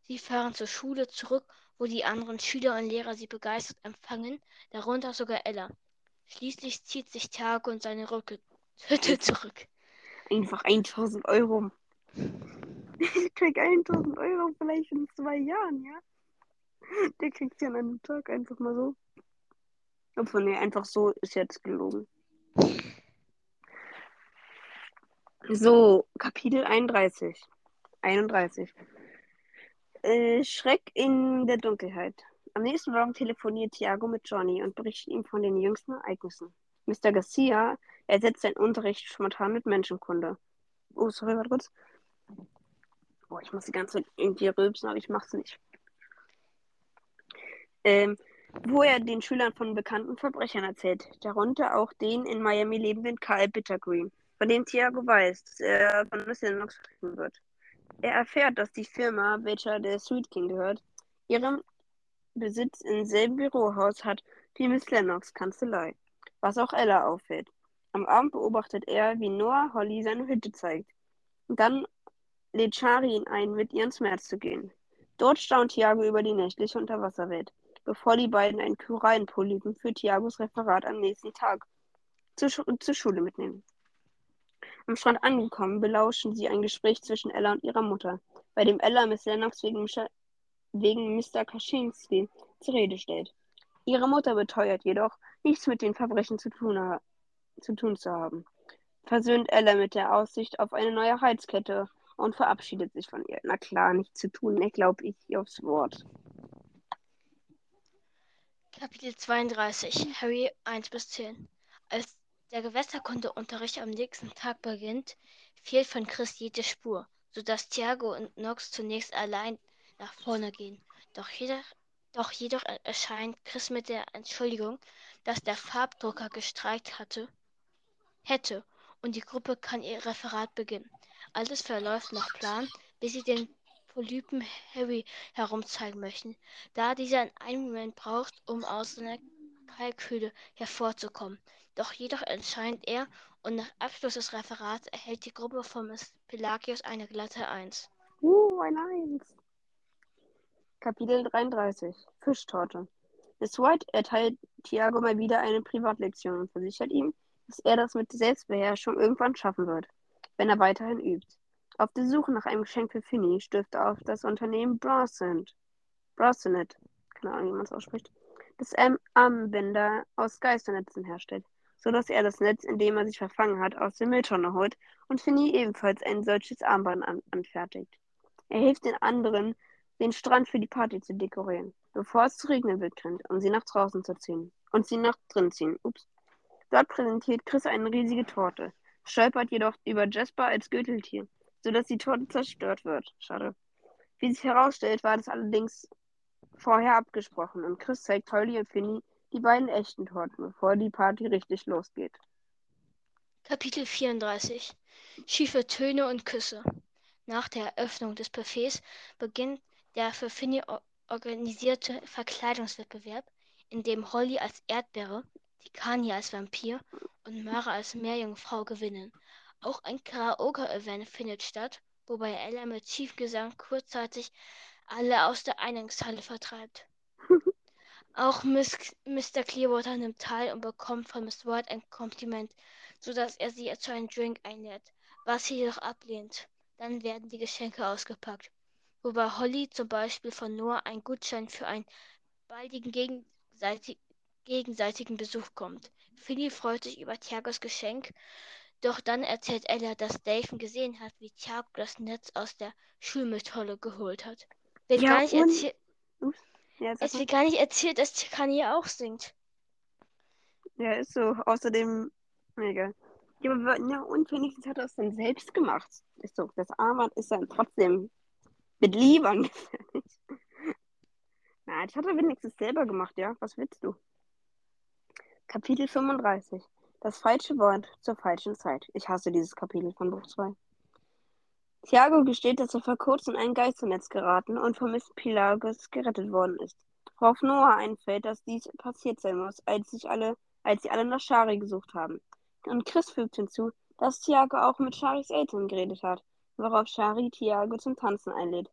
Sie fahren zur Schule zurück, wo die anderen Schüler und Lehrer sie begeistert empfangen, darunter sogar Ella. Schließlich zieht sich Thiago und seine Hütte zurück. Einfach 1000 Euro. Ich krieg 1000 Euro vielleicht in zwei Jahren, ja? Der kriegt ja an einem Tag einfach mal so. Obwohl, nee, einfach so ist jetzt gelogen. So, Kapitel 31. 31. Äh, Schreck in der Dunkelheit. Am nächsten Morgen telefoniert Thiago mit Johnny und berichtet ihm von den jüngsten Ereignissen. Mr. Garcia ersetzt seinen Unterricht spontan mit Menschenkunde. Oh, sorry, warte kurz. Boah, ich muss die ganze Zeit irgendwie rülpsen, aber ich mach's nicht. Ähm, wo er den Schülern von bekannten Verbrechern erzählt, darunter auch den in Miami lebenden Carl Bittergreen, von dem Tiago weiß, dass er von Miss Lennox vertreten wird. Er erfährt, dass die Firma, welcher der Sweet King gehört, ihren Besitz im selben Bürohaus hat wie Miss Lennox Kanzlei, was auch Ella auffällt. Am Abend beobachtet er, wie Noah Holly seine Hütte zeigt. Dann lädt Shari ihn ein, mit ihr ins Meer zu gehen. Dort staunt Tiago über die nächtliche Unterwasserwelt, bevor die beiden einen Korallenpolypen für Tiagos Referat am nächsten Tag zur, Schu zur Schule mitnehmen. Am Strand angekommen, belauschen sie ein Gespräch zwischen Ella und ihrer Mutter, bei dem Ella Miss Lennox wegen, wegen Mr. Kaczynski zur Rede stellt. Ihre Mutter beteuert jedoch, nichts mit den Verbrechen zu tun, zu tun zu haben, versöhnt Ella mit der Aussicht auf eine neue Heizkette und verabschiedet sich von ihr. Na klar, nichts zu tun, ich glaube ich aufs Wort. Kapitel 32 Harry 1 bis 10 Als der Gewässerkundeunterricht am nächsten Tag beginnt, fehlt von Chris jede Spur, sodass Tiago und Nox zunächst allein nach vorne gehen. Doch, jeder, doch jedoch erscheint Chris mit der Entschuldigung, dass der Farbdrucker gestreikt hatte, hätte und die Gruppe kann ihr Referat beginnen. Alles verläuft nach Plan, bis sie den Polypen Harry herumzeigen möchten, da dieser einen Moment braucht, um aus seiner Kalkühle hervorzukommen. Doch jedoch entscheidet er und nach Abschluss des Referats erhält die Gruppe von Miss Pelagius eine glatte Eins. Uh, ein Eins. Kapitel 33 Fischtorte Miss White erteilt Tiago mal wieder eine Privatlektion und versichert ihm, dass er das mit Selbstbeherrschung irgendwann schaffen wird, wenn er weiterhin übt. Auf der Suche nach einem Geschenk für Finny stößt er auf das Unternehmen Brosent. Brosenet, keine Ahnung, wie man es ausspricht, das Armbänder aus Geisternetzen herstellt, so dass er das Netz, in dem er sich verfangen hat, aus der Mülltonne holt und Finny ebenfalls ein solches Armband an anfertigt. Er hilft den anderen, den Strand für die Party zu dekorieren, bevor es zu regnen beginnt, um sie nach draußen zu ziehen. Und sie nach drin ziehen. Ups. Dort präsentiert Chris eine riesige Torte, stolpert jedoch über Jasper als Gürteltier, sodass die Torte zerstört wird. Schade. Wie sich herausstellt, war das allerdings vorher abgesprochen und Chris zeigt Holly und Finny die beiden echten Torten, bevor die Party richtig losgeht. Kapitel 34 Schiefe Töne und Küsse Nach der Eröffnung des Buffets beginnt der für Finny organisierte Verkleidungswettbewerb, in dem Holly als Erdbeere, Tikani als Vampir und Mara als Meerjungfrau gewinnen. Auch ein Karaoke-Event findet statt, wobei Ella mit Tiefgesang kurzzeitig alle aus der Eingangshalle vertreibt. Auch Miss, Mr. Clearwater nimmt teil und bekommt von Miss White ein Kompliment, sodass er sie zu einem Drink einlädt, was sie jedoch ablehnt. Dann werden die Geschenke ausgepackt, wobei Holly zum Beispiel von Noah ein Gutschein für einen baldigen gegenseitig, gegenseitigen Besuch kommt. Philly freut sich über Tiagos Geschenk, doch dann erzählt Ella, dass Dave gesehen hat, wie Tiago das Netz aus der Schulmülltonne geholt hat. Wird Ja, gar nicht. Ja, Es wird gar nicht erzählt, dass Tikani auch singt. ja ist so. Außerdem, mega. Ja, aber, ja, und wenigstens hat er es dann selbst gemacht. Ist so. Das Armband ist dann trotzdem mit Liebe angefertigt. Na, das hat er wenigstens selber gemacht, ja? Was willst du? Kapitel 35. Das falsche Wort zur falschen Zeit. Ich hasse dieses Kapitel von Buch 2. Thiago gesteht, dass er vor kurzem in ein Geisternetz geraten und von Miss Pelagos gerettet worden ist. Worauf Noah einfällt, dass dies passiert sein muss, als, sich alle, als sie alle nach Shari gesucht haben. Und Chris fügt hinzu, dass Thiago auch mit Sharis Eltern geredet hat, worauf Shari Thiago zum Tanzen einlädt.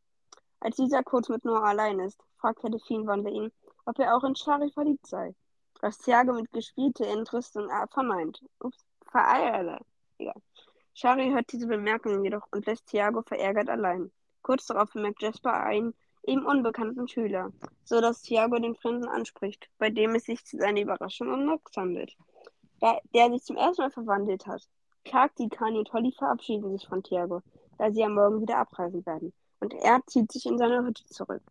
Als dieser kurz mit Noah allein ist, fragt Herr Delfinwandler ihn, ob er auch in Shari verliebt sei. Was Thiago mit gespielter Entrüstung verneint. Ups, vereiert. Egal. Shari hört diese Bemerkungen jedoch und lässt Thiago verärgert allein. Kurz darauf bemerkt Jasper einen ihm unbekannten Schüler, so dass Thiago den Fremden anspricht, bei dem es sich zu seiner Überraschung um Nox handelt, da, der sich zum ersten Mal verwandelt hat. Clark, Kani und Holly verabschieden sich von Thiago, da sie am Morgen wieder abreisen werden, und er zieht sich in seine Hütte zurück.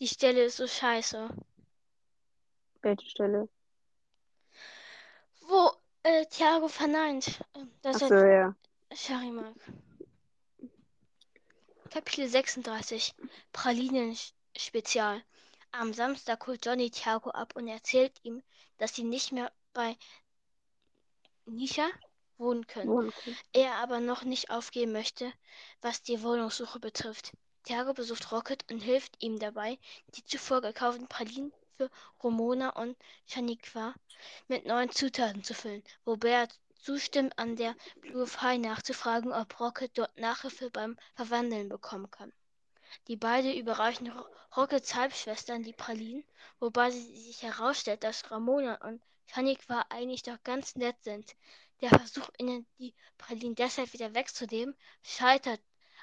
Die Stelle ist so scheiße. Welche Stelle? Wo äh, Thiago verneint, äh, dass Achso, er ja. Shari mag. Kapitel 36 Pralinen-Spezial Am Samstag holt Johnny Thiago ab und erzählt ihm, dass sie nicht mehr bei Nisha wohnen können. Wohnen können. Er aber noch nicht aufgeben möchte, was die Wohnungssuche betrifft. Thiago besucht Rocket und hilft ihm dabei, die zuvor gekauften Pralinen für Romona und Shaniqua mit neuen Zutaten zu füllen, er zustimmt, an der Blue Fly nachzufragen, ob Rocket dort Nachhilfe beim Verwandeln bekommen kann. Die beiden überreichen Ro- Rockets Halbschwestern die Pralinen, wobei sie sich herausstellt, dass Ramona und Shaniqua eigentlich doch ganz nett sind. Der Versuch, ihnen die Pralinen deshalb wieder wegzunehmen, scheitert,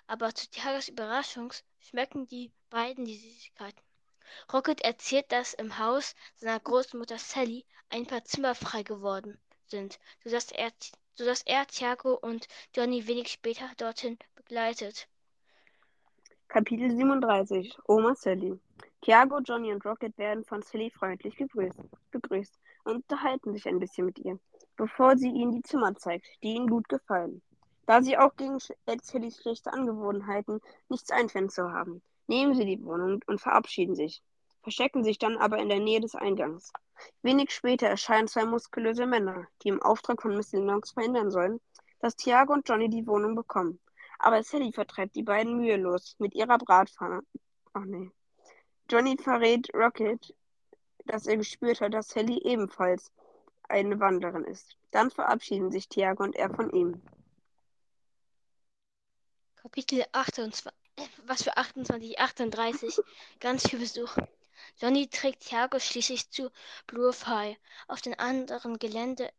aber zu Tiagas Überraschung schmecken die beiden die Süßigkeiten. Rocket erzählt, dass im Haus seiner Großmutter Sally ein paar Zimmer frei geworden sind, sodass er, sodass er Tiago und Johnny wenig später dorthin begleitet. Kapitel 37 Oma Sally Tiago, Johnny und Rocket werden von Sally freundlich begrüßt, begrüßt und unterhalten sich ein bisschen mit ihr, bevor sie ihnen die Zimmer zeigt, die ihnen gut gefallen. Da sie auch gegen Sallys schlechte Angewohnheiten nichts einwenden zu haben, nehmen sie die Wohnung und verabschieden sich, verstecken sich dann aber in der Nähe des Eingangs. Wenig später erscheinen zwei muskulöse Männer, die im Auftrag von Miss Lennox verhindern sollen, dass Tiago und Johnny die Wohnung bekommen. Aber Sally vertreibt die beiden mühelos mit ihrer Bratpfanne. Ach nee. Johnny verrät Rocket, dass er gespürt hat, dass Sally ebenfalls eine Wanderin ist. Dann verabschieden sich Tiago und er von ihm. Kapitel 28, äh, was für 28, 38, ganz viel Besuch. Johnny trägt Thiago schließlich zu Blue Fire. Auf den anderen Gelände,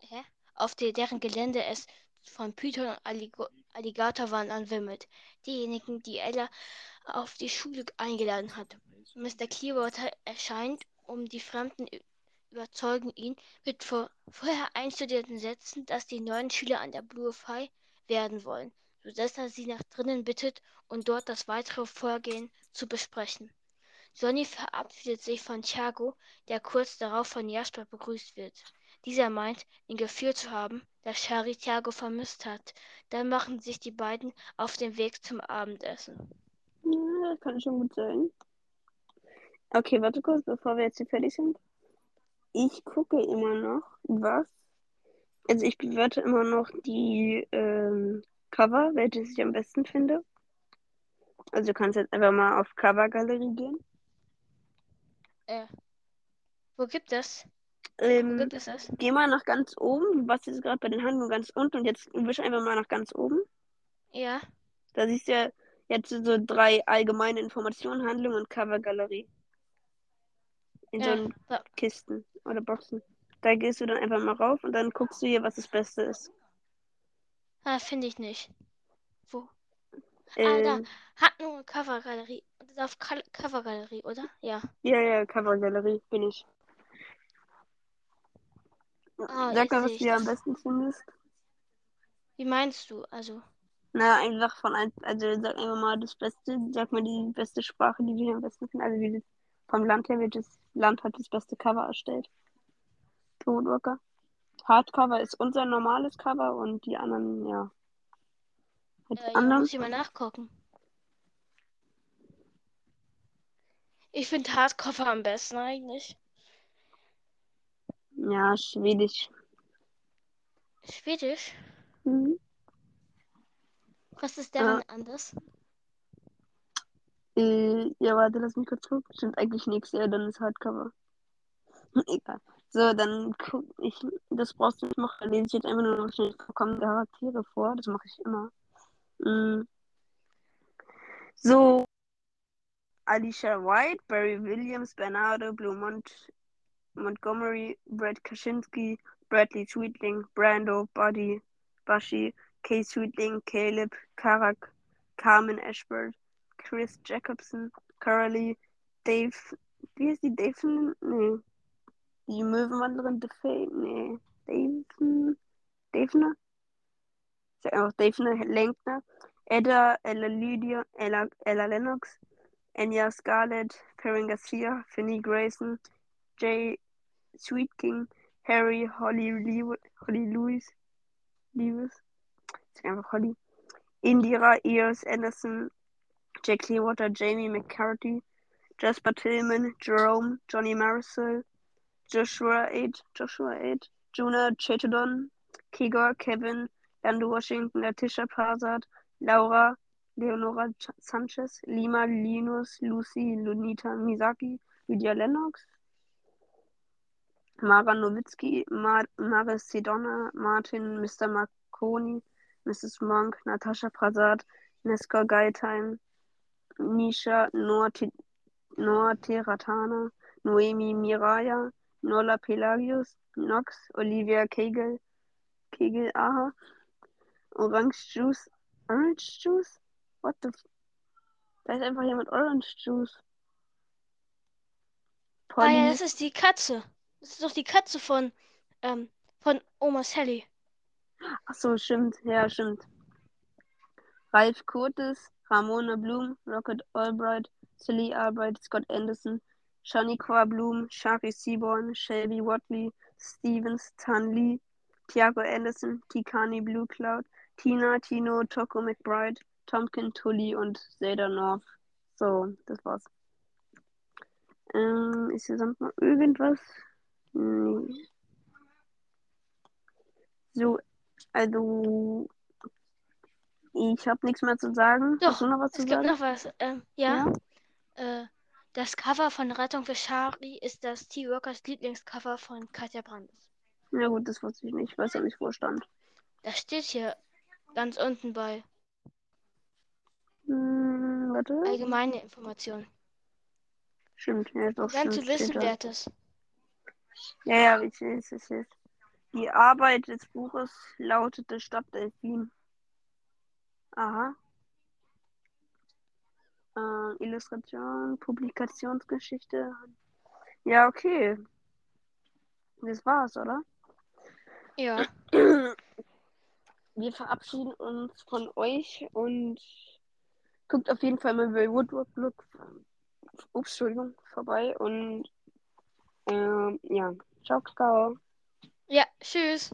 hä? Auf de, deren Gelände es von Python und Alligo- Alligatorwandern wimmelt. Diejenigen, die Ella auf die Schule eingeladen hat. Mr. Clearwater erscheint, um die Fremden überzeugen ihn mit vor, vorher einstudierten Sätzen, dass die neuen Schüler an der Blue Fire werden wollen, sodass er sie nach drinnen bittet und dort das weitere Vorgehen zu besprechen. Sonny verabschiedet sich von Thiago, der kurz darauf von Jasper begrüßt wird. Dieser meint, ihn geführt zu haben, dass Shari Thiago vermisst hat. Dann machen sich die beiden auf den Weg zum Abendessen. Ja, das kann schon gut sein. Okay, warte kurz, bevor wir jetzt hier fertig sind. Ich gucke immer noch, was. Also ich bewerte immer noch die ähm, Cover, welches ich am besten finde. Also du kannst jetzt einfach mal auf Covergalerie gehen. Äh, wo gibt es? Wo Ähm, gibt es das? geh mal nach ganz oben. Du warst jetzt gerade bei den Handlungen ganz unten und jetzt wisch einfach mal nach ganz oben. Ja, Da siehst du ja jetzt so drei allgemeine Informationen, Handlung und Covergalerie. In so ja, einen da, Kisten oder Boxen. Da gehst du dann einfach mal rauf und dann guckst du hier, was das Beste ist. Ah, finde ich nicht. Wo? Ah, da. Ähm, Hat nur Covergalerie. Das ist auf Covergalerie, oder? Ja. ja, ja, Covergalerie bin ich. Ah, Sag mal, was du hier am das. besten findest. Wie meinst du? Also, Na, einfach von ein, also sag einfach mal das Beste, sag mal die beste Sprache, die du hier am besten findest. Also wie das, vom Land her, welches Land hat das beste Cover erstellt? Toadwalker. Hardcover ist unser normales Cover und die anderen, ja. Halt äh, ja, anderen. muss ich mal nachgucken. Ich finde Hardcover am besten eigentlich. Ja, Schwedisch. Schwedisch? Mhm. Was ist daran anders? Äh, ja, warte, lass mich kurz gucken. Stimmt eigentlich nichts, ja, dann ist Hardcover. Egal. So, dann guck ich, das brauchst du nicht machen, dann lese ich jetzt einfach nur noch schnell vorkommende Charaktere vor. Das mache ich immer. Mm. So, Alicia White, Barry Williams, Bernardo, Blue Mont Montgomery, Brad Kaczynski, Bradley Sweetling, Brando, Buddy, Bashi, Kay Sweetling, Caleb, Karak, Carmen Ashford, Chris Jacobson, Coralie, Dave, wie ist die Dave? Nee. Die Möwenwanderin Defay, nee. Dave? Ich sag einfach Davner Lenkner, Edda, Ella Lydia, Ella, Ella Lennox, Enya Scarlett, Perrin Garcia, Finney Grayson, Jay Sweet King, Harry, Holly, Lew Holly Lewis, Lewis, sag einfach Holly, Indira, Ears, Anderson, Jack Clearwater, Jamie McCarthy, Jasper Tillman, Jerome, Johnny Marisol, Joshua 8, Joshua 8, Jonah Chetodon, Kigor, Kevin, Lando Washington, Letitia Parsat, Laura, Leonora Sanchez, Lima, Linus, Lucy, Lunita Misaki, Lydia Lennox, Mara Nowitzki, Mar Maris Sedona, Martin, Mr. Marconi, Mrs. Monk, Natascha Prasad, Neska Geitheim, Nisha Noor, Noor Teratana, Noemi Miraya, Nola Pelagius, Nox, Olivia Kegel, Kegel, aha, Orange Juice, Orange Juice? What the? F da ist einfach jemand Orange Juice. Polly. Ah ja, das ist die Katze. Das ist doch die Katze von, ähm, von Oma Sally. Ach so, stimmt. Ja, stimmt. Ralf Curtis, Ramona Bloom, Rocket Albright, Silly Albright, Scott Anderson, Shaniqua Bloom, Shari Seaborn, Shelby Watley, Stevens, Tan Lee, Tiago Anderson, Tikani Blue Cloud, Tina, Tino, Toko McBride, Tomkin, Tully und Zelda North. So, das war's. Ähm, ist hier sonst noch irgendwas? Nee. So, also ich habe nichts mehr zu sagen. Doch, Hast du noch was zu es sagen? gibt noch was. Ähm, ja. ja? Äh, das Cover von Rettung für Shari ist das T-Workers Lieblingscover von Katja Brandes. Ja gut, das wusste ich nicht. Ich weiß ja nicht, wo stand. Das steht hier ganz unten bei. Hm, warte. Allgemeine Informationen. Stimmt, ja, doch. Ganz zu wissen, wer das. Ja, ja, ich sehe es, ich sehe es. Die Arbeit des Buches lautete Stadtdelfin. Aha. Äh, Illustration, Publikationsgeschichte. Ja, okay. Das war's, oder? Ja. Wir verabschieden uns von euch und guckt auf jeden Fall mal bei Woodward Look. Ups, Entschuldigung, vorbei und ähm, ja, ciao, ciao. Ja, tschüss.